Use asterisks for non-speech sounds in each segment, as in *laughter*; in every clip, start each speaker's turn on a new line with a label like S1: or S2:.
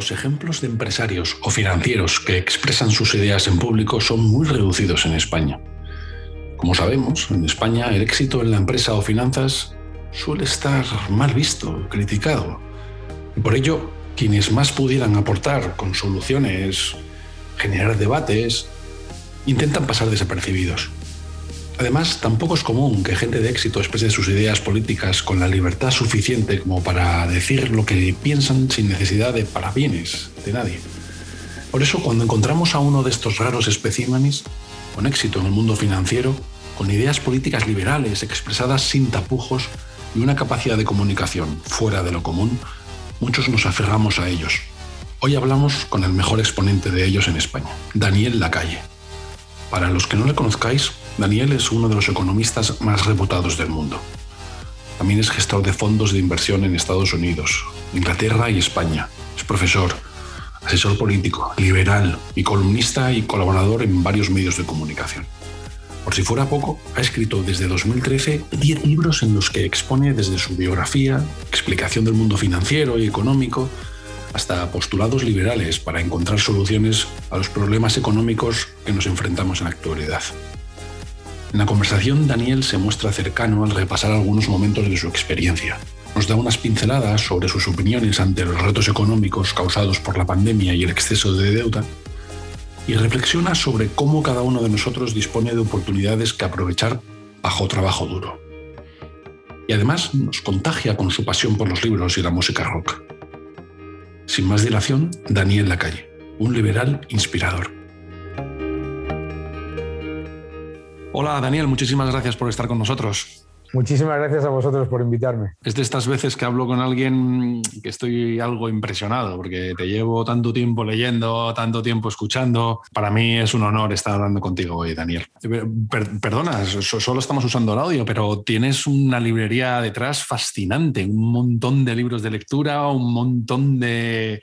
S1: Los ejemplos de empresarios o financieros que expresan sus ideas en público son muy reducidos en España. Como sabemos, en España el éxito en la empresa o finanzas suele estar mal visto, criticado. Y por ello, quienes más pudieran aportar con soluciones, generar debates, intentan pasar desapercibidos. Además, tampoco es común que gente de éxito exprese sus ideas políticas con la libertad suficiente como para decir lo que piensan sin necesidad de parabienes de nadie. Por eso, cuando encontramos a uno de estos raros especímenes, con éxito en el mundo financiero, con ideas políticas liberales expresadas sin tapujos y una capacidad de comunicación fuera de lo común, muchos nos aferramos a ellos. Hoy hablamos con el mejor exponente de ellos en España, Daniel Lacalle. Para los que no le conozcáis, Daniel es uno de los economistas más reputados del mundo. También es gestor de fondos de inversión en Estados Unidos, Inglaterra y España. Es profesor, asesor político, liberal y columnista y colaborador en varios medios de comunicación. Por si fuera poco, ha escrito desde 2013 10 libros en los que expone desde su biografía, explicación del mundo financiero y económico, hasta postulados liberales para encontrar soluciones a los problemas económicos que nos enfrentamos en la actualidad. En la conversación, Daniel se muestra cercano al repasar algunos momentos de su experiencia. Nos da unas pinceladas sobre sus opiniones ante los retos económicos causados por la pandemia y el exceso de deuda, y reflexiona sobre cómo cada uno de nosotros dispone de oportunidades que aprovechar bajo trabajo duro. Y además nos contagia con su pasión por los libros y la música rock. Sin más dilación, Daniel Lacalle, un liberal inspirador. Hola Daniel, muchísimas gracias por estar con nosotros.
S2: Muchísimas gracias a vosotros por invitarme.
S1: Es de estas veces que hablo con alguien que estoy algo impresionado, porque te llevo tanto tiempo leyendo, tanto tiempo escuchando. Para mí es un honor estar hablando contigo hoy, Daniel. perdona, solo estamos usando el audio, pero tienes una librería detrás fascinante, un montón de libros de lectura, un montón de,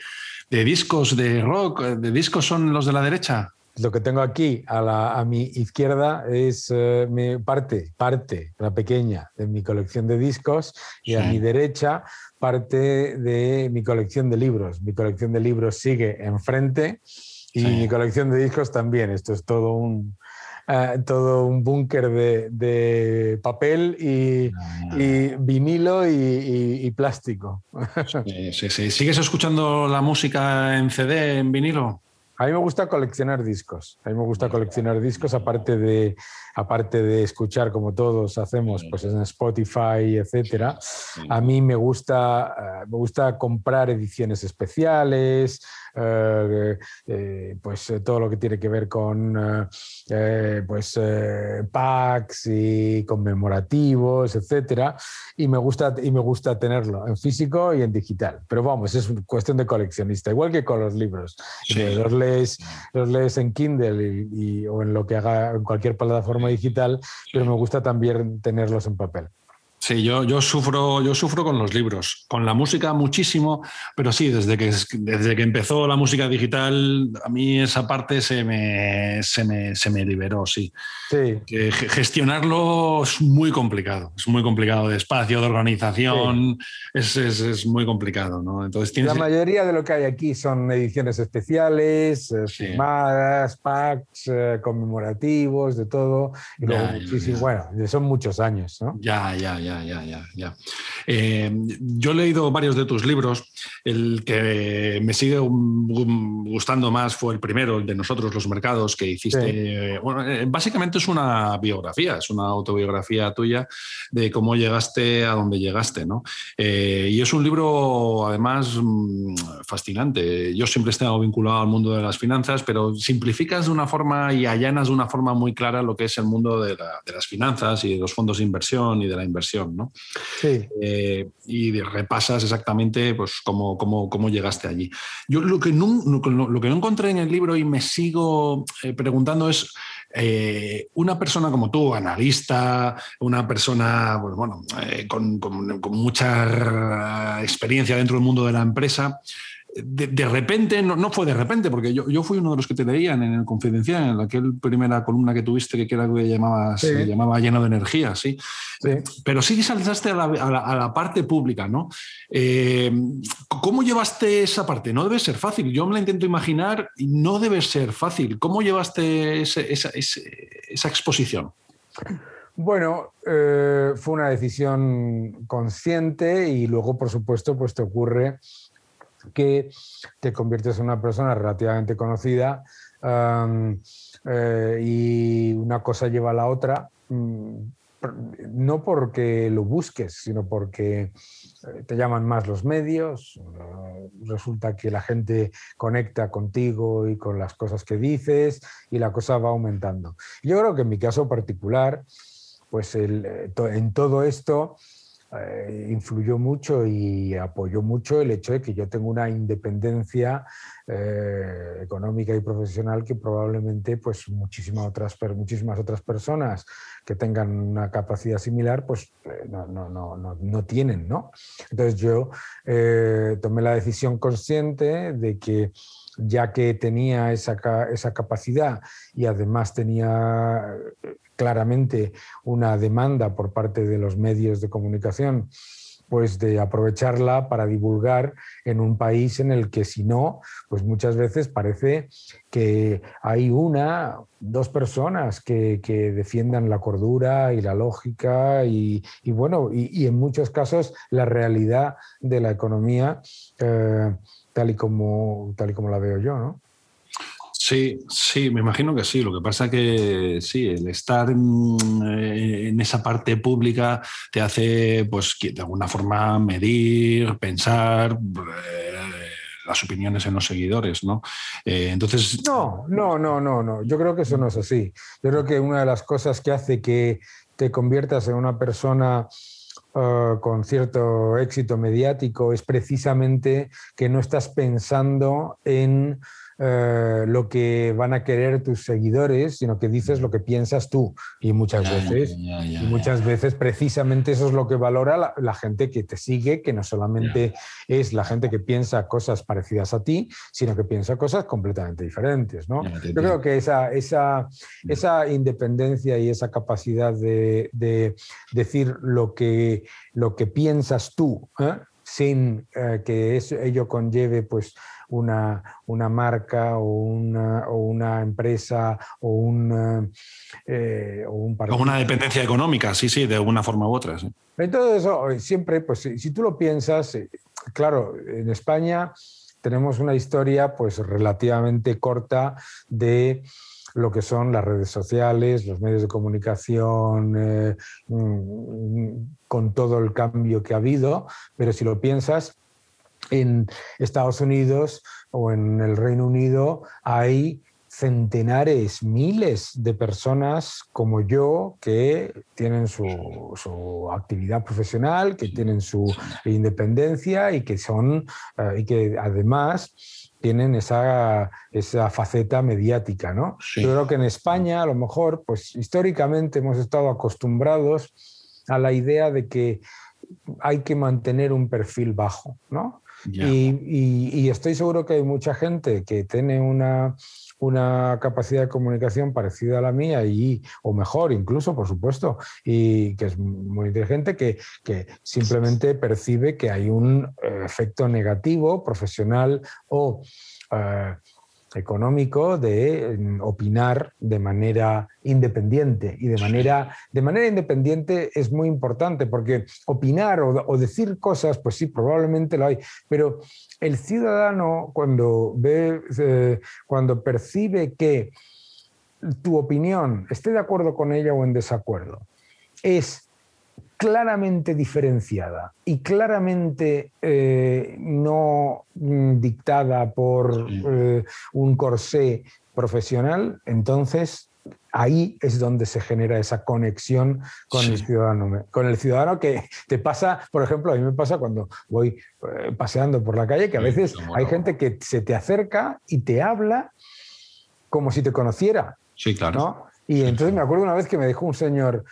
S1: de discos de rock. ¿De discos son los de la derecha?
S2: Lo que tengo aquí a, mi izquierda es eh, mi parte, parte, una pequeña, de mi colección de discos y a mi derecha parte de mi colección de libros. Mi colección de libros sigue enfrente y mi colección de discos también. Esto es todo un, eh, todo un búnker de, papel y, vinilo y, plástico. *laughs*
S1: sí, sí. ¿Sigues escuchando la música en CD, en vinilo?
S2: A mí me gusta coleccionar discos. A mí me gusta coleccionar discos, aparte de, aparte de escuchar como todos hacemos, pues en Spotify, etcétera. A mí me gusta, eh, me gusta comprar ediciones especiales, pues eh, todo lo que tiene que ver con pues packs y conmemorativos, etcétera, y me gusta y me gusta tenerlo en físico y en digital. Pero vamos, es cuestión de coleccionista, igual que con los libros. Los lees, los lees en Kindle y, o en lo que haga en cualquier plataforma digital, pero me gusta también tenerlos en papel.
S1: Sí, yo, yo, sufro, yo sufro con los libros, con la música muchísimo, pero sí, desde que, desde que empezó la música digital, a mí esa parte se me, se me, se me liberó, sí. sí. Que gestionarlo es muy complicado, es muy complicado de espacio, de organización, es, es, es, muy complicado. ¿no?
S2: Entonces, tienes... La mayoría de lo que hay aquí son ediciones especiales, eh, firmadas, packs, eh, conmemorativos, de todo. Y luego muchísimo, bueno, son muchos años, ¿no?
S1: Ya, ya, ya ya, ya, ya, eh, yo he leído varios de tus libros. El que me sigue gustando más fue el primero, el de Nosotros los Mercados, que hiciste. Bueno, eh, básicamente es una biografía, es una autobiografía tuya de cómo llegaste a donde llegaste, ¿no? Eh, y es un libro, además, mm, fascinante. Yo siempre he estado vinculado al mundo de las finanzas, pero simplificas de una forma y allanas de una forma muy clara lo que es el mundo de, de las finanzas y de los fondos de inversión y de la inversión. ¿No? Eh, y repasas exactamente pues, cómo, cómo, cómo, llegaste allí. Yo lo que, no, lo que no encontré en el libro y me sigo eh, preguntando es eh, una persona como tú, analista, una persona pues, bueno, eh, con, mucha experiencia dentro del mundo de la empresa, de, repente, no, fue de repente, porque yo, yo, fui uno de los que te leían en el Confidencial, en aquella primera columna que tuviste, que era que llamaba, se llamaba lleno de energía, ¿sí? Pero sí saltaste a la, a la, parte pública, ¿no? Eh, ¿Cómo llevaste esa parte? No debe ser fácil. Yo me la intento imaginar y no debe ser fácil. ¿Cómo llevaste esa, esa, exposición?
S2: Bueno, eh, fue una decisión consciente y luego, por supuesto, pues te ocurre que te conviertes en una persona relativamente conocida eh, y una cosa lleva a la otra, mm, no porque lo busques, sino porque eh, te llaman más los medios, eh, resulta que la gente conecta contigo y con las cosas que dices y la cosa va aumentando. Yo creo que en mi caso particular, pues en todo esto eh, influyó mucho y apoyó mucho el hecho de que yo tengo una independencia eh, económica y profesional que probablemente pues muchísimas otras, muchísimas otras personas que tengan una capacidad similar pues eh, no, no, no, no, tienen. ¿no? Entonces yo tomé la decisión consciente de que ya que tenía esa, esa capacidad y además tenía claramente una demanda por parte de los medios de comunicación pues de aprovecharla para divulgar en un país en el que si no, pues muchas veces parece que hay una, dos personas que, defiendan la cordura y la lógica y, bueno, y, en muchos casos la realidad de la economía eh, tal, y como, tal y como la veo yo, ¿no?
S1: Sí, sí, me imagino que sí. Lo que pasa que sí, el estar en, esa parte pública te hace, pues, de alguna forma medir, pensar. Eh, las opiniones en los seguidores, ¿no?
S2: Eh, entonces. No, no, no, no, no. Yo creo que eso no es así. Yo creo que una de las cosas que hace que te conviertas en una persona eh, con cierto éxito mediático es precisamente que no estás pensando en eh, lo que van a querer tus seguidores, sino que dices lo que piensas tú. Y muchas veces, y muchas veces precisamente eso es lo que valora la, gente que te sigue, que no solamente es la gente que piensa cosas parecidas a ti, sino que piensa cosas completamente diferentes. ¿no? Yo creo que esa, esa, esa independencia y esa capacidad de, decir lo que, lo que piensas tú, ¿eh? sin eh, que eso, ello conlleve pues una, una marca o una, o una empresa o, un
S1: eh, o un partido. una dependencia económica, sí, sí, de alguna forma u otra. Sí.
S2: todo eso, eh, siempre, pues si, tú lo piensas, eh, claro, en España tenemos una historia pues relativamente corta de lo que son las redes sociales, los medios de comunicación, mm, con todo el cambio que ha habido, pero si lo piensas, en Estados Unidos o en el Reino Unido hay centenares, miles de personas como yo que tienen su, actividad profesional, que tienen su independencia y que son eh, y que además tienen esa, esa faceta mediática, ¿no? Yo creo que en España, a lo mejor, pues históricamente hemos estado acostumbrados a la idea de que hay que mantener un perfil bajo, ¿no? Y, estoy seguro que hay mucha gente que tiene una, una capacidad de comunicación parecida a la mía y, o mejor incluso, por supuesto, y que es muy inteligente, que, que simplemente percibe que hay un eh, efecto negativo, profesional o... Eh, económico de mm, opinar de manera independiente. Y de manera, de manera independiente es muy importante porque opinar o, decir cosas, pues sí, probablemente lo hay, pero el ciudadano cuando ve, eh, cuando percibe que tu opinión, esté de acuerdo con ella o en desacuerdo, es claramente diferenciada y claramente eh, no mm, dictada por eh, un corsé profesional, entonces ahí es donde se genera esa conexión con el ciudadano. Con el ciudadano que te pasa, por ejemplo, a mí me pasa cuando voy eh, paseando por la calle, que a veces hay gente que se te acerca y te habla como si te conociera.
S1: Sí, claro.
S2: Y entonces me acuerdo una vez que me dijo un señor,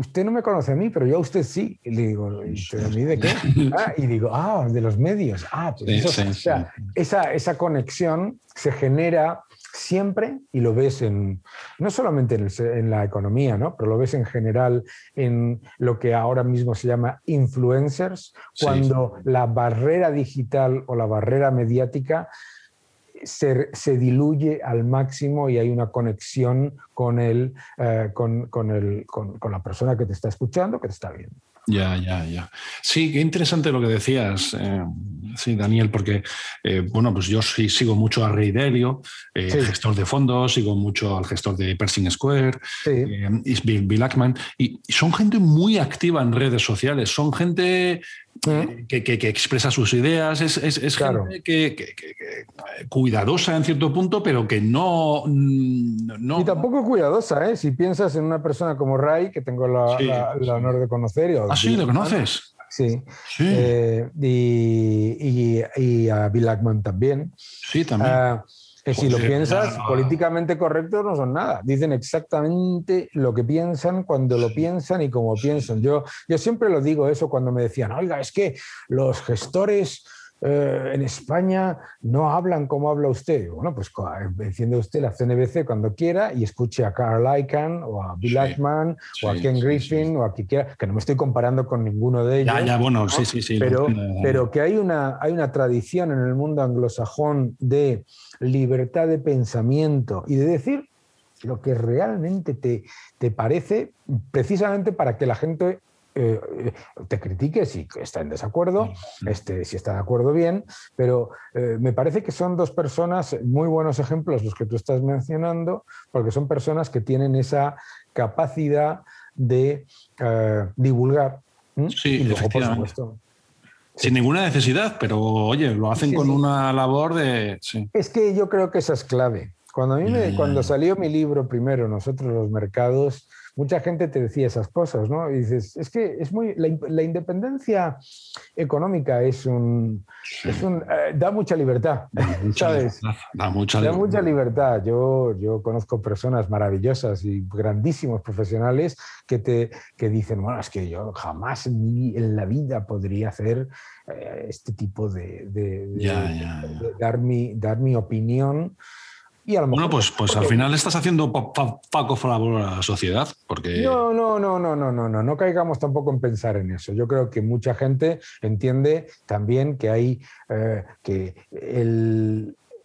S2: usted no me conoce a mí, pero yo a usted sí. Y le digo, ¿a mí de qué? *laughs* Ah, y digo, ah, de los medios. Ah, pues o sea, esa, esa conexión se genera siempre, y lo ves en, no solamente en, la economía, ¿no? pero lo ves en general en lo que ahora mismo se llama influencers, cuando la barrera digital o la barrera mediática se, se, diluye al máximo y hay una conexión con, el, eh, con, con, el, con, la persona que te está escuchando, que te está viendo.
S1: Ya, ya, ya. Sí, qué interesante lo que decías, eh, sí, Daniel, porque, eh, bueno, pues yo sí sigo mucho a Rey Delio, eh, gestor de fondos, sigo mucho al gestor de Pershing Square, Bill, Bill Ackman, y son gente muy activa en redes sociales, son gente que, expresa sus ideas, es, gente que, cuidadosa en cierto punto, pero que no, no...
S2: Y tampoco cuidadosa, ¿eh? Si piensas en una persona como Ray, que tengo la, el honor de conocer...
S1: ah, sí, ¿lo conoces?
S2: Sí. Eh, y, a Bill Ackman también.
S1: Sí, también.
S2: Si lo piensas, políticamente correctos no son nada. Dicen exactamente lo que piensan, cuando lo piensan y cómo piensan. Yo, yo siempre lo digo eso cuando me decían, oiga, es que los gestores eh, en España no hablan como habla usted. Bueno, pues enciende usted la CNBC cuando quiera y escuche a Carl Icahn o a Bill Ackman o a Ken Griffin o a quien quiera, que no me estoy comparando con ninguno de ellos.
S1: Ya, ya, bueno, sí, sí, sí.
S2: Pero, pero que hay una, hay una tradición en el mundo anglosajón de libertad de pensamiento y de decir lo que realmente te, te parece, precisamente para que la gente eh, eh, te critique si está en desacuerdo, este, si está de acuerdo bien, pero eh, me parece que son dos personas, muy buenos ejemplos los que tú estás mencionando, porque son personas que tienen esa capacidad de divulgar.
S1: Sí. Sin ninguna necesidad, pero oye, lo hacen con una labor de...
S2: Es que yo creo que esa es clave. Cuando, a mí cuando salió mi libro primero, Nosotros los Mercados, mucha gente te decía esas cosas, ¿no? Y dices, es que es muy, la, independencia económica es un, es un eh, da mucha libertad, ¿sabes?
S1: da mucha *laughs*
S2: libertad. Da mucha libertad. Yo, yo conozco personas maravillosas y grandísimos profesionales que te que dicen, bueno, es que yo jamás en, la vida podría hacer eh, este tipo de, de, dar, mi, dar mi opinión
S1: bueno, pues, pues al final estás haciendo Paco favor a la sociedad, porque...
S2: No, no, no, no, no, no, no, no caigamos tampoco en pensar en eso. Yo creo que mucha gente entiende también que hay eh, que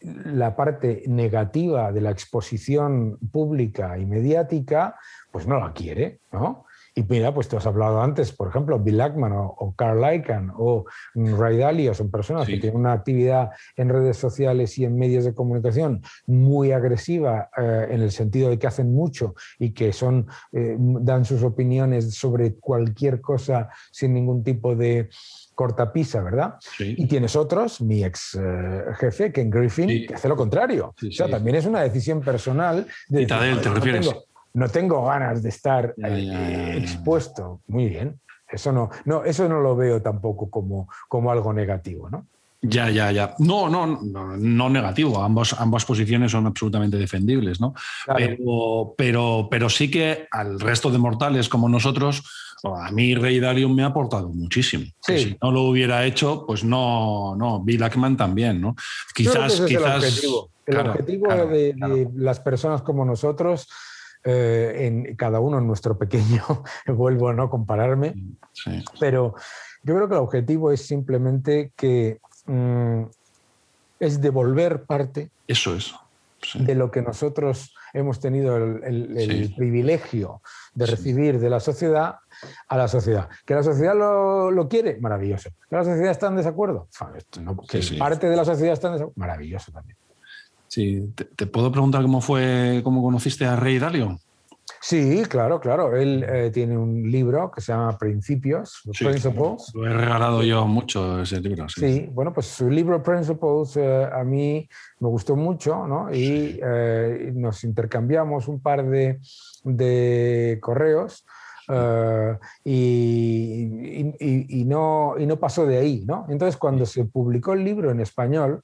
S2: la parte negativa de la exposición pública y mediática, pues no la quiere, ¿no? Y mira, pues tú has hablado antes, por ejemplo, Bill Ackman o, Carl Icahn o Ray Dalio son personas que tienen una actividad en redes sociales y en medios de comunicación muy agresiva eh, en el sentido de que hacen mucho y que son, eh, dan sus opiniones sobre cualquier cosa sin ningún tipo de cortapisa, ¿verdad? Y tienes otros, mi ex eh, jefe, Ken Griffin, que hace lo contrario. o sea, también es una decisión personal.
S1: De ¿Y te refieres?
S2: No tengo ganas de estar expuesto. Muy bien. Eso no, no, eso no lo veo tampoco como, como algo negativo, ¿no?
S1: Ya, ya, ya. No, no, no, negativo. Ambos, ambas posiciones son absolutamente defendibles, ¿no? Pero, pero, pero sí que al resto de mortales como nosotros, a mí Rey Dalion me ha aportado muchísimo. Si no lo hubiera hecho, pues no, no. Bill Ackman también, ¿no?
S2: Quizás, quizás. El objetivo, el objetivo de las personas como nosotros eh, en cada uno en nuestro pequeño, *laughs* vuelvo a no compararme, pero yo creo que el objetivo es simplemente que mm, es devolver parte
S1: Eso es.
S2: de lo que nosotros hemos tenido el, privilegio de recibir de la sociedad a la sociedad. ¿Que la sociedad lo, quiere? Maravilloso. ¿Que la sociedad está en desacuerdo? que parte de la sociedad está en desacuerdo? Maravilloso también.
S1: Sí, ¿Te, puedo preguntar cómo fue, cómo conociste a Rey Dalio?
S2: Sí, claro, claro. Él eh, tiene un libro que se llama Principios, Principles.
S1: Lo he regalado yo mucho ese libro.
S2: Sí, bueno, pues su libro Principles eh, a mí me gustó mucho, ¿no? Y eh, nos intercambiamos un par de, de correos. y, y, no, y no pasó de ahí, ¿no? Entonces, cuando se publicó el libro en español,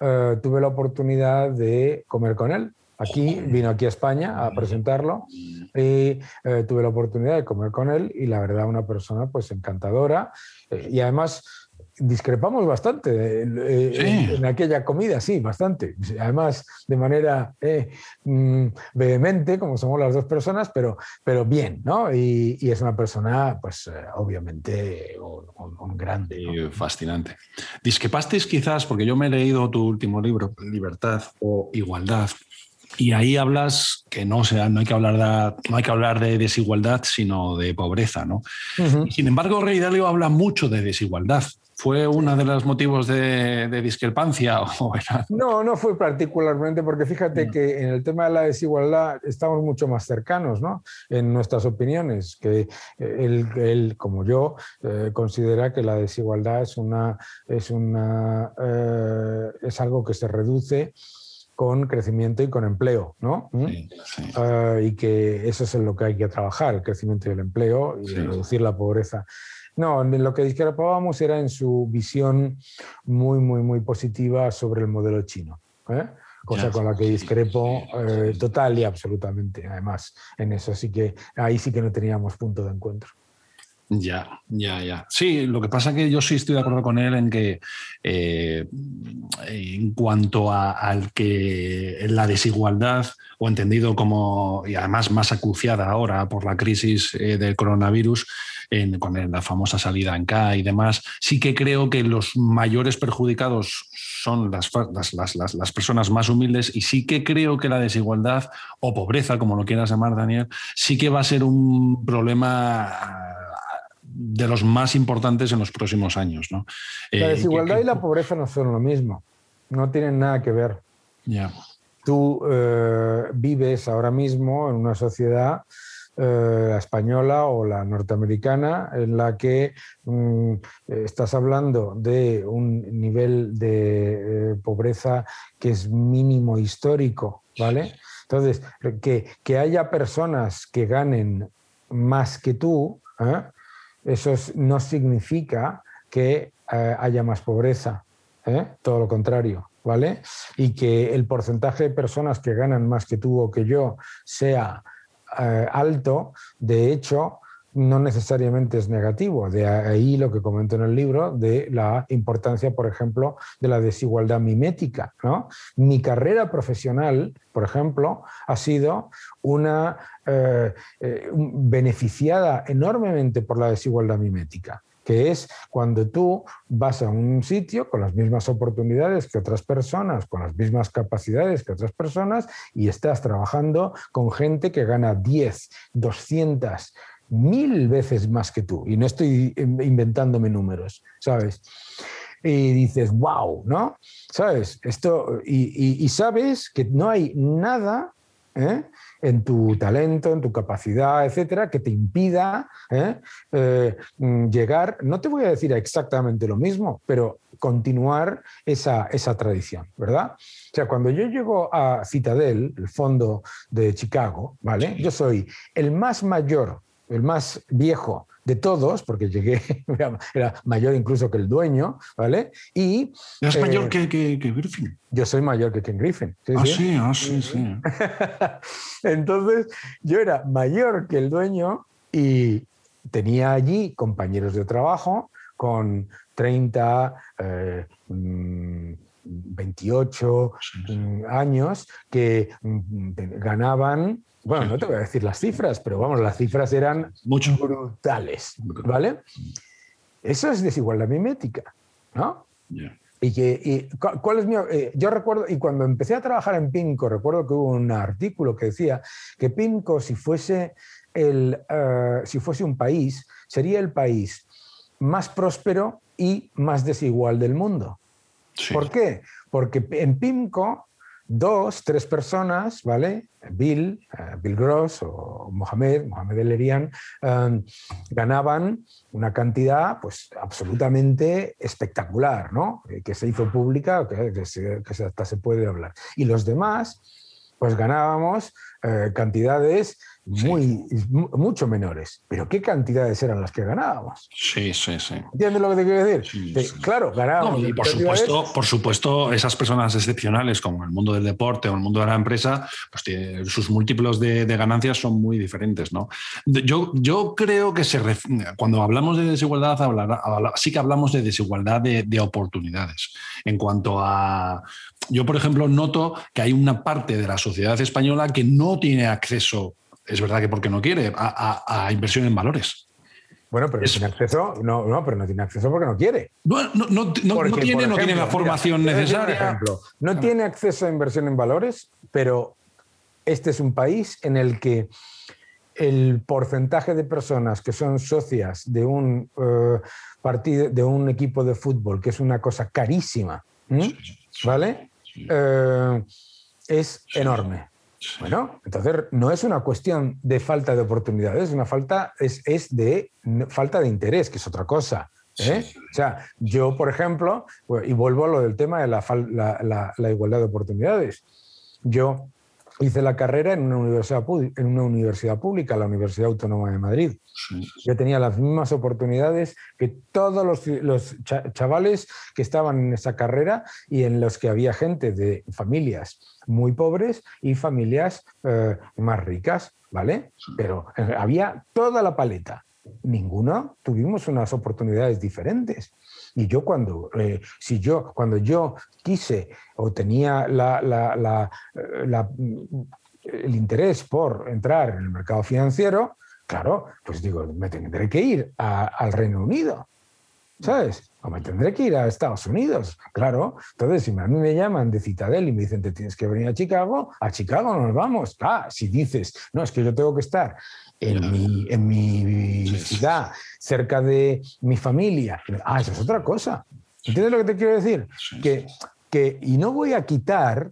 S2: eh, tuve la oportunidad de comer con él. Aquí, vino aquí a España a presentarlo y eh, tuve la oportunidad de comer con él y la verdad una persona pues encantadora. Eh, y además discrepamos bastante eh, en, aquella comida, sí, bastante. Además, de manera mm, vehemente, como somos las dos personas, pero, pero bien, ¿no? Y, es una persona, pues, obviamente, un, grande.
S1: Fascinante. Discrepasteis quizás, porque yo me he leído tu último libro, Libertad o Igualdad, y ahí hablas que no, sea, no, hay que hablar de, no hay que hablar de desigualdad, sino de pobreza. ¿no? Sin embargo, Rey Dalio habla mucho de desigualdad. ¿Fue uno de los motivos de, discrepancia? *laughs*
S2: No, no fue particularmente, porque fíjate que en el tema de la desigualdad estamos mucho más cercanos ¿no? en nuestras opiniones, que él, como yo, eh, considera que la desigualdad es, una, es, una, eh, es algo que se reduce con crecimiento y con empleo, ¿no? ¿Mm? Ah, y que eso es en lo que hay que trabajar, el crecimiento y el empleo y reducir la pobreza. No, lo que discrepábamos era en su visión muy, muy, muy positiva sobre el modelo chino. ¿eh? cosa con la que discrepo eh, total y absolutamente, además, en eso. Así que ahí sí que no teníamos punto de encuentro.
S1: Ya, ya, ya. Sí, lo que pasa es que yo sí estoy de acuerdo con él en que eh, en cuanto a, al que la desigualdad, o entendido como, y además más acuciada ahora por la crisis eh, del coronavirus, con la famosa salida en K y demás, sí que creo que los mayores perjudicados son las, las, las, las, personas más humildes y sí que creo que la desigualdad o pobreza, como lo quieras llamar, Daniel, sí que va a ser un problema de los más importantes en los próximos años. ¿no?
S2: La eh, desigualdad y la pobreza no son lo mismo, no tienen nada que ver.
S1: Ya.
S2: Tú eh, vives ahora mismo en una sociedad eh, española o la norteamericana, en la que mm, estás hablando de un nivel de pobreza que es mínimo histórico, ¿vale? Entonces, que, que haya personas que ganen más que tú, ¿eh? eso no significa que eh, haya más pobreza, ¿eh? todo lo contrario, ¿vale? Y que el porcentaje de personas que ganan más que tú o que yo sea eh, alto, de hecho, no necesariamente es negativo. De ahí lo que comento en el libro de la importancia, por ejemplo, de la desigualdad mimética. ¿no? Mi carrera profesional, por ejemplo, ha sido una eh, eh, beneficiada enormemente por la desigualdad mimética que es cuando tú vas a un sitio con las mismas oportunidades que otras personas, con las mismas capacidades que otras personas, y estás trabajando con gente que gana 10, 200, mil veces más que tú. Y no estoy inventándome números, ¿sabes? Y dices, wow, ¿no? ¿Sabes? Esto, y, sabes que no hay nada ¿eh? en tu talento, en tu capacidad, etcétera, que te impida ¿eh? Eh, llegar, no te voy a decir exactamente lo mismo, pero continuar esa, esa tradición, ¿verdad? O sea, cuando yo llego a Citadel, el fondo de Chicago, ¿vale? Yo soy el más mayor el más viejo de todos, porque llegué, *laughs* era mayor incluso que el dueño, ¿vale? Y...
S1: ¿Es mayor eh, que, que, Griffin?
S2: Yo soy mayor que Ken Griffin.
S1: ah, sí, ah, sí, sí. *laughs*
S2: Entonces, yo era mayor que el dueño y tenía allí compañeros de trabajo con 30, 28 mm, mm, años que mm, ganaban bueno, no te voy a decir las cifras, pero vamos, las cifras eran Mucho. brutales, ¿vale? Eso es desigualdad mimética, ¿no? Y que, ¿cuál es mi, eh, yo recuerdo, y cuando empecé a trabajar en PIMCO, recuerdo que hubo un artículo que decía que PIMCO, si fuese, el, eh, si fuese un país, sería el país más próspero y más desigual del mundo. ¿Por qué? Porque en PIMCO dos, tres personas, ¿vale? Bill, eh, Bill Gross o Mohamed, Mohamed El Erian, em, ganaban una cantidad pues absolutamente espectacular, ¿no? Eh, que se hizo pública, que, que, hasta se puede hablar. Y los demás pues ganábamos eh, cantidades muy, mucho menores. Pero ¿qué cantidades eran las que ganábamos?
S1: Sí, sí, sí.
S2: ¿Entiendes lo que te quiero decir? Claro, ganábamos.
S1: y por supuesto, por supuesto, esas personas excepcionales, como el mundo del deporte o el mundo de la empresa, pues sus múltiplos de, ganancias son muy diferentes. ¿no? Yo, yo creo que se cuando hablamos de desigualdad, sí que hablamos de desigualdad de, de oportunidades. En cuanto a. Yo, por ejemplo, noto que hay una parte de la sociedad española que no tiene acceso es verdad que porque no quiere, a, inversión en valores.
S2: Bueno, pero tiene acceso, no, no, pero no tiene acceso porque no quiere.
S1: No, no, tiene, no tiene la formación necesaria.
S2: ejemplo, no tiene acceso a inversión en valores, pero este es un país en el que el porcentaje de personas que son socias de un eh, partido, de un equipo de fútbol, que es una cosa carísima, ¿vale? Eh, es enorme. Bueno, entonces no es una cuestión de falta de oportunidades, es una falta, es, de falta de interés, que es otra cosa. ¿eh? O sea, yo, por ejemplo, y vuelvo a lo del tema de la, la igualdad de oportunidades. Yo hice la carrera en una universidad, en una universidad pública, la Universidad Autónoma de Madrid. Yo tenía las mismas oportunidades que todos los, chavales que estaban en esa carrera y en los que había gente de familias muy pobres y familias eh, más ricas, ¿vale? Pero eh, había toda la paleta. Ninguno tuvimos unas oportunidades diferentes. Y yo cuando, eh, si yo, cuando yo quise o tenía la, el interés por entrar en el mercado financiero, claro, pues digo, me tendré que ir al Reino Unido, ¿sabes? O me tendré que ir a Estados Unidos, claro. Entonces, si a mí me llaman de Citadel y me dicen, te tienes que venir a Chicago, a Chicago nos vamos. Ah, si dices, no, es que yo tengo que estar en mi, en mi ciudad, cerca de mi familia. Ah, eso es otra cosa. ¿Entiendes lo que te quiero decir? Que, que, y no voy a quitar,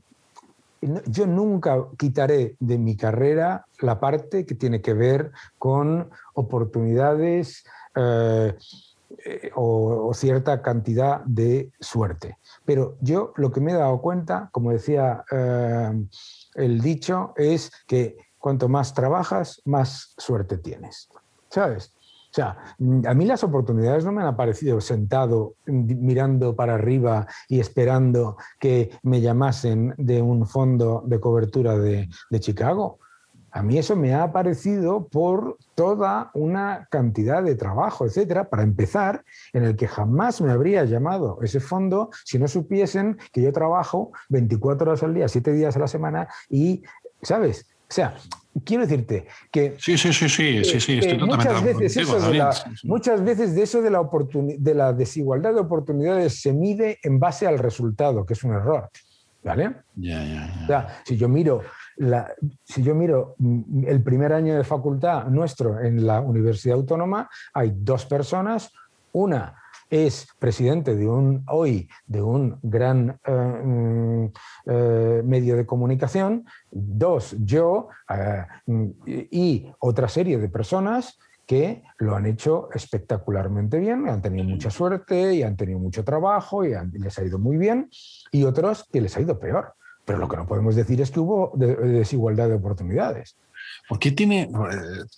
S2: yo nunca quitaré de mi carrera la parte que tiene que ver con oportunidades eh, eh, o, cierta cantidad de suerte. Pero yo lo que me he dado cuenta, como decía eh, el dicho, es que cuanto más trabajas, más suerte tienes. ¿Sabes? O sea, a mí las oportunidades no me han aparecido sentado mirando para arriba y esperando que me llamasen de un fondo de cobertura de, de Chicago. A mí eso me ha aparecido por toda una cantidad de trabajo, etcétera, para empezar, en el que jamás me habría llamado ese fondo si no supiesen que yo trabajo 24 horas al día, 7 días a la semana y, ¿sabes? O sea, quiero decirte que...
S1: Sí, sí, sí, sí, sí, sí estoy
S2: totalmente muchas veces, eso de la, muchas veces de eso de la, de la desigualdad de oportunidades se mide en base al resultado, que es un error. ¿Vale?
S1: Ya, ya,
S2: ya. O sea, si yo miro la, si yo miro el primer año de facultad nuestro en la Universidad Autónoma, hay dos personas, una es presidente de un hoy de un gran eh, mm, eh, medio de comunicación, dos yo eh, y otra serie de personas que lo han hecho espectacularmente bien, han tenido mucha suerte y han tenido mucho trabajo y les ha ido muy bien, y otros que les ha ido peor. Pero lo que no podemos decir es que hubo desigualdad de oportunidades.
S1: ¿Por qué, tiene, eh,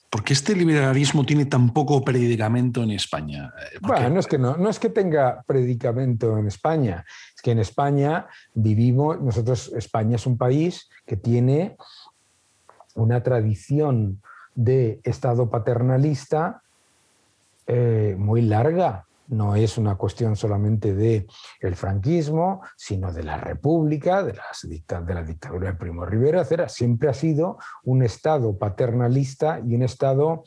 S1: ¿Por este liberalismo tiene tan poco predicamento en España?
S2: Eh, bueno, no es, que no, no es que tenga predicamento en España, es que en España vivimos, nosotros, España es un país que tiene una tradición de Estado paternalista eh, muy larga no es una cuestión solamente de el franquismo, sino de la República, de, las de la dictadura de Primo Rivera, etc. Siempre ha sido un Estado paternalista y un Estado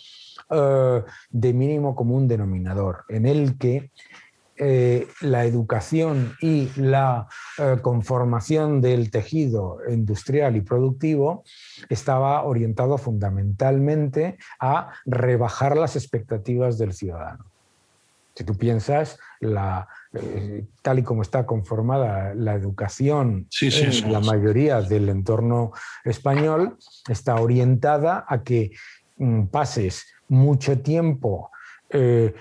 S2: eh, de mínimo común denominador, en el que eh, la educación y la eh, conformación del tejido industrial y productivo estaba orientado fundamentalmente a rebajar las expectativas del ciudadano. Si tú piensas, la, eh, tal y como está conformada la educación en la mayoría del entorno español, está orientada a que mm, pases mucho tiempo eh,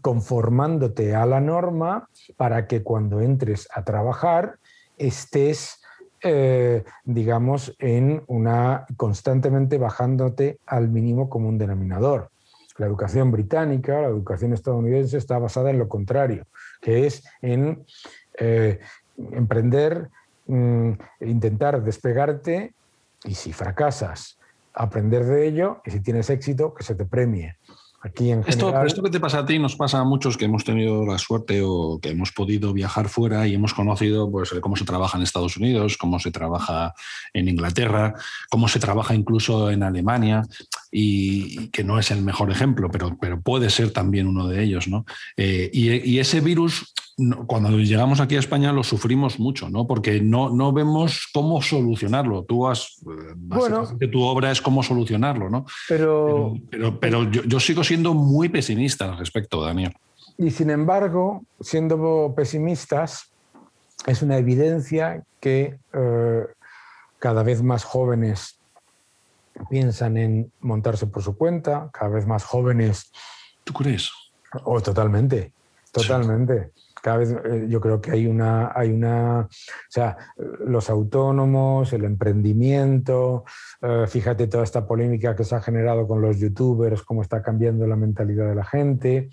S2: conformándote a la norma para que cuando entres a trabajar estés eh, digamos, en una constantemente bajándote al mínimo común denominador. La educación británica, la educación estadounidense está basada en lo contrario, que es en eh, emprender, mm, intentar despegarte y si fracasas, aprender de ello y si tienes éxito, que se te premie. Aquí en
S1: esto, esto que te pasa a ti nos pasa a muchos que hemos tenido la suerte o que hemos podido viajar fuera y hemos conocido pues, cómo se trabaja en Estados Unidos, cómo se trabaja en Inglaterra, cómo se trabaja incluso en Alemania y, que no es el mejor ejemplo, pero, pero puede ser también uno de ellos. ¿no? Eh, y, ese virus cuando llegamos aquí a España lo sufrimos mucho, ¿no? Porque no, no vemos cómo solucionarlo. Tú has, eh, bueno, tu obra es cómo solucionarlo, ¿no?
S2: Pero,
S1: pero, pero, yo, sigo siendo muy pesimista al respecto, Daniel.
S2: Y sin embargo, siendo pesimistas, es una evidencia que eh, cada vez más jóvenes piensan en montarse por su cuenta, cada vez más jóvenes.
S1: ¿Tú crees?
S2: Oh, totalmente, totalmente cada vez eh, yo creo que hay una, hay una, o sea, los autónomos, el emprendimiento, eh, fíjate toda esta polémica que se ha generado con los youtubers, cómo está cambiando la mentalidad de la gente.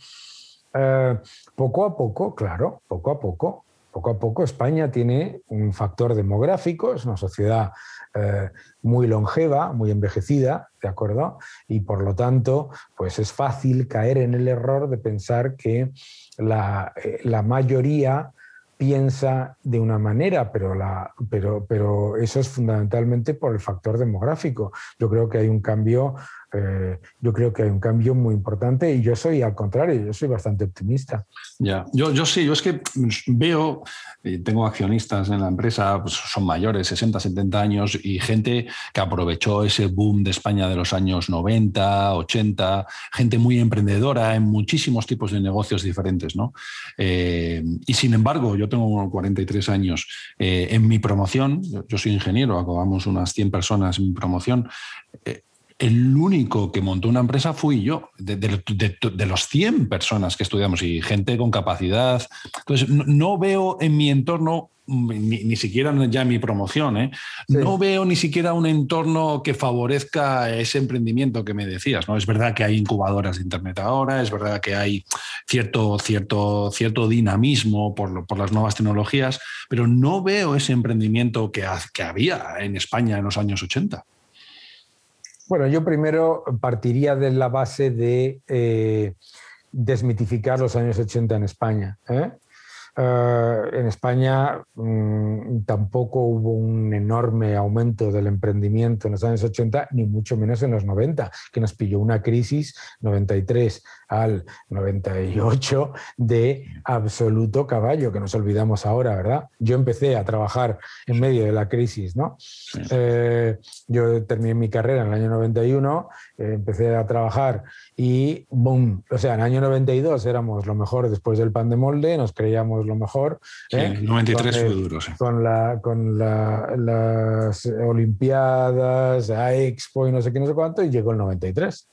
S2: Eh, poco a poco, claro, poco a poco, poco a poco España tiene un factor demográfico, es una sociedad muy longeva, muy envejecida, ¿de acuerdo? Y por lo tanto, pues es fácil caer en el error de pensar que eh, la, mayoría piensa de una manera, pero, la, pero, pero eso es fundamentalmente por el factor demográfico. Yo creo que hay un cambio eh, yo creo que hay un cambio muy importante y yo soy al contrario, yo soy bastante optimista.
S1: Ya, yo, yo sí, yo es que veo, eh, tengo accionistas en la empresa, pues son mayores, 60, 70 años y gente que aprovechó ese boom de España de los años 90, 80, gente muy emprendedora en muchísimos tipos de negocios diferentes, ¿no? Eh, y sin embargo, yo tengo 43 años en mi promoción, yo, yo, soy ingeniero, acabamos unas 100 personas en mi promoción el único que montó una empresa fui yo, de, los 100 personas que estudiamos y gente con capacidad. Entonces, no, veo en mi entorno, ni, siquiera ya en mi promoción, ¿eh? no veo ni siquiera un entorno que favorezca ese emprendimiento que me decías. ¿no? Es verdad que hay incubadoras de Internet ahora, es verdad que hay cierto, cierto, cierto dinamismo por, por las nuevas tecnologías, pero no veo ese emprendimiento que, que había en España en los años 80.
S2: Bueno, yo primero partiría de la base de eh, desmitificar los años 80 en España. ¿eh? Eh, en España mm, tampoco hubo un enorme aumento del emprendimiento en los años 80, ni mucho menos en los 90, que nos pilló una crisis 93 al 98 de absoluto caballo, que nos olvidamos ahora, ¿verdad? Yo empecé a trabajar en medio de la crisis, ¿no? Eh, yo terminé mi carrera en el año 91, eh, empecé a trabajar y boom, o sea, en el año 92 éramos lo mejor después del pan de molde, nos creíamos lo mejor.
S1: Sí, ¿eh? el 93 fue duro, sí.
S2: Con, la, con las Olimpiadas, a Expo y no sé qué, no sé cuánto, y llegó el 93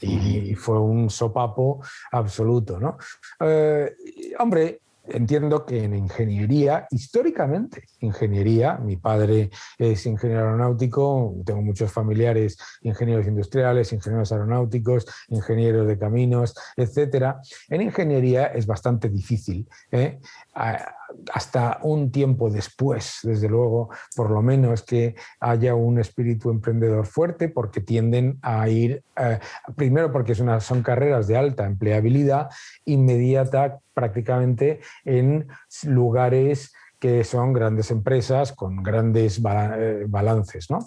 S2: y, fue un sopapo absoluto. ¿no? Eh, hombre, entiendo que en ingeniería, históricamente, ingeniería, mi padre es ingeniero aeronáutico, tengo muchos familiares ingenieros industriales, ingenieros aeronáuticos, ingenieros de caminos, etc. En ingeniería es bastante difícil. ¿eh? Hasta un tiempo después, desde luego, por lo menos que haya un espíritu emprendedor fuerte, porque tienden a ir, eh, primero porque son carreras de alta empleabilidad inmediata prácticamente en lugares que son grandes empresas con grandes eh, balances. ¿no?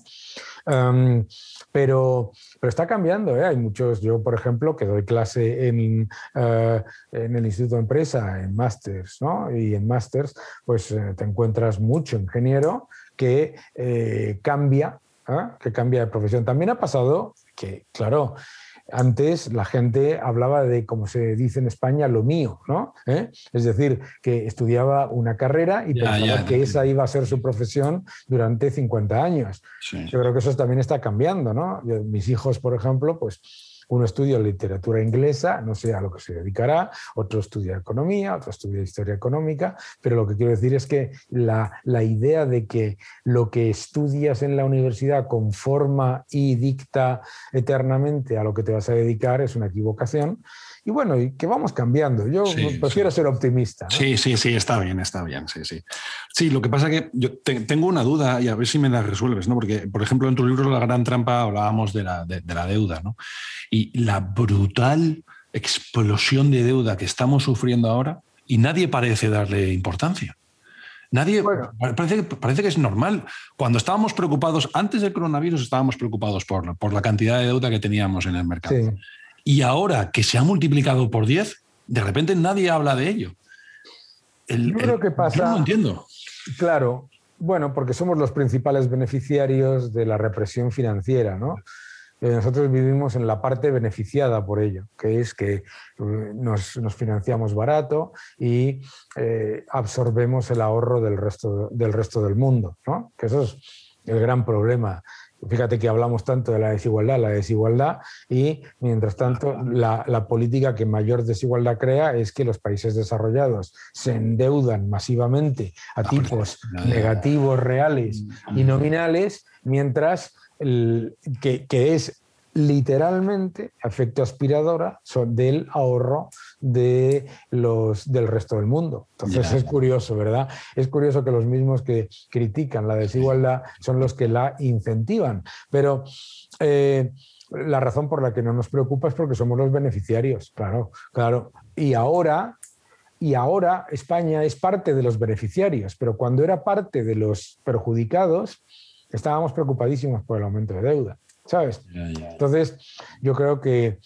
S2: Em, pero, pero está cambiando. ¿eh? Hay muchos, yo por ejemplo, que doy clase en, eh, en el Instituto de Empresa, en másters, ¿no? y en másters pues te encuentras mucho ingeniero que cambia, que cambia de profesión. También ha pasado que, claro, antes la gente hablaba de, como se dice en España, lo mío, ¿no? ¿Eh? Es decir, que estudiaba una carrera y pensaba que esa iba a ser su profesión durante 50 años. Yo creo que eso también está cambiando, ¿no? mis hijos, por ejemplo, pues Uno estudia literatura inglesa, no sé a lo que se dedicará, otro estudia economía, otro estudia historia económica, pero lo que quiero decir es que la, la idea de que lo que estudias en la universidad conforma y dicta eternamente a lo que te vas a dedicar es una equivocación y bueno, y que vamos cambiando. Yo prefiero ser optimista.
S1: Sí, sí, sí, está bien, está bien, sí, sí. Sí, lo que pasa es que yo tengo una duda y a ver si me la resuelves, ¿no? Porque, por ejemplo, en tu libro La Gran Trampa hablábamos de la, de, la deuda, ¿no? Y la brutal explosión de deuda que estamos sufriendo ahora y nadie parece darle importancia. Nadie, parece, parece, que es normal. Cuando estábamos preocupados, antes del coronavirus estábamos preocupados por, por la cantidad de deuda que teníamos en el mercado. Sí. Y ahora que se ha multiplicado por 10, de repente nadie habla de ello.
S2: El, yo que pasa.
S1: Yo no entiendo.
S2: Claro, bueno, porque somos los principales beneficiarios de la represión financiera, ¿no? Eh, nosotros vivimos en la parte beneficiada por ello, que es que eh, nos, financiamos barato y eh, absorbemos el ahorro del resto, del resto del mundo, ¿no? Que eso es el gran problema Fíjate que hablamos tanto de la desigualdad, la desigualdad, y mientras tanto la, política que mayor desigualdad crea es que los países desarrollados se endeudan masivamente a ah, tipos negativos reales y nominales, mientras que, que es literalmente efecto aspiradora del ahorro de los, del resto del mundo. Entonces es curioso, ¿verdad? Es curioso que los mismos que critican la desigualdad son los que la incentivan. Pero eh, la razón por la que no nos preocupa es porque somos los beneficiarios, claro, claro. Y ahora, y ahora España es parte de los beneficiarios, pero cuando era parte de los perjudicados, estábamos preocupadísimos por el aumento de deuda. ¿sabes? Entonces, yo creo que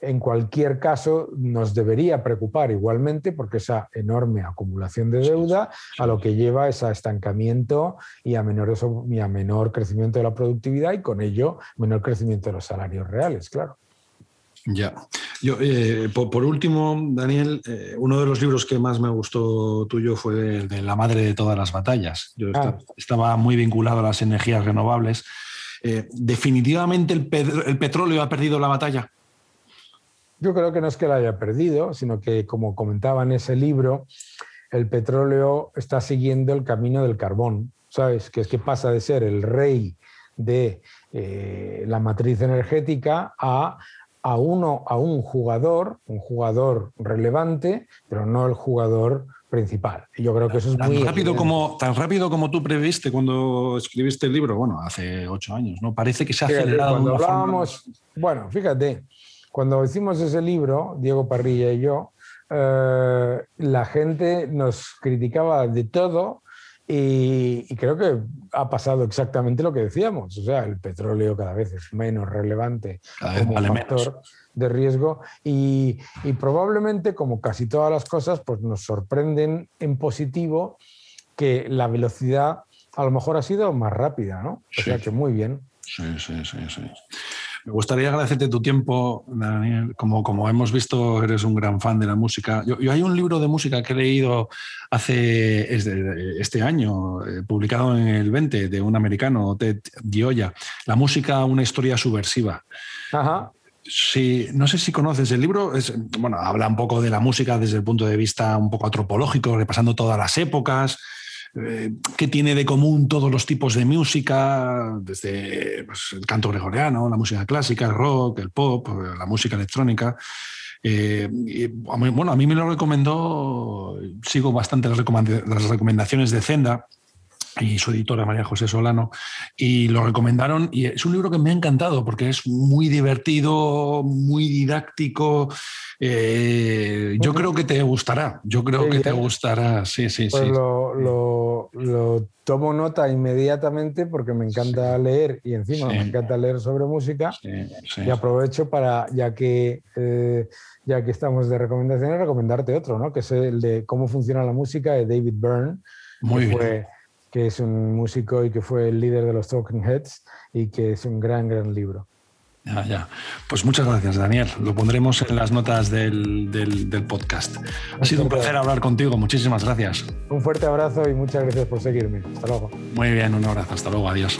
S2: en cualquier caso nos debería preocupar igualmente porque esa enorme acumulación de deuda a lo que lleva es a estancamiento y a menor, y a menor crecimiento de la productividad y con ello menor crecimiento de los salarios reales, claro.
S1: Ya. Yo, eh, por, último, Daniel, eh, uno de los libros que más me gustó tuyo fue el de La madre de todas las batallas. Yo ah. estaba muy vinculado a las energías renovables eh, ¿definitivamente el, petróleo ha perdido la batalla?
S2: Yo creo que no es que la haya perdido, sino que, como comentaba en ese libro, el petróleo está siguiendo el camino del carbón, ¿sabes? Que es que pasa de ser el rey de eh, la matriz energética a, a, uno, a un jugador, un jugador relevante, pero no el jugador principal. Y yo creo que eso es
S1: tan rápido como Tan rápido como tú previste cuando escribiste el libro, bueno, hace ocho años, ¿no? Parece que se ha acelerado.
S2: Cuando hablábamos, bueno, fíjate, cuando hicimos ese libro, Diego Parrilla y yo, eh, la gente nos criticaba de todo y, creo que ha pasado exactamente lo que decíamos. O sea, el petróleo cada vez es menos relevante como factor de riesgo y, probablemente, como casi todas las cosas, pues nos sorprenden en positivo que la velocidad a lo mejor ha sido más rápida, ¿no? O sea que muy bien.
S1: Sí, sí, sí, sí. Me gustaría agradecerte tu tiempo, Daniel. Como, como hemos visto, eres un gran fan de la música. Yo, hay un libro de música que he leído hace este año, eh, publicado en el 20, de un americano, Ted Gioia, La música, una historia subversiva.
S2: Ajá.
S1: Sí, no sé si conoces el libro, es, bueno, habla un poco de la música desde el punto de vista un poco antropológico, repasando todas las épocas, eh, qué tiene de común todos los tipos de música, desde pues, el canto gregoriano, la música clásica, el rock, el pop, la música electrónica. Eh, bueno, a mí me lo recomendó, sigo bastante las, recomendaciones de Zenda, y su editora María José Solano, y lo recomendaron y es un libro que me ha encantado porque es muy divertido, muy didáctico. Eh, yo creo que te gustará, yo creo que te gustará, sí, sí,
S2: pues
S1: sí.
S2: Lo, tomo nota inmediatamente porque me encanta leer y encima me encanta leer sobre música y aprovecho para, ya que... Eh, ya que estamos de recomendaciones, recomendarte otro, ¿no? que es el de cómo funciona la música de David Byrne. Muy bien que es un músico y que fue el líder de los Talking Heads y que es un gran, gran libro.
S1: Ya, ya. Pues muchas gracias, Daniel. Lo pondremos en las notas del, del, podcast. Ha sido un placer hablar contigo. Muchísimas gracias.
S2: Un fuerte abrazo y muchas gracias por seguirme. Hasta luego.
S1: Muy bien, un abrazo. Hasta luego. Adiós.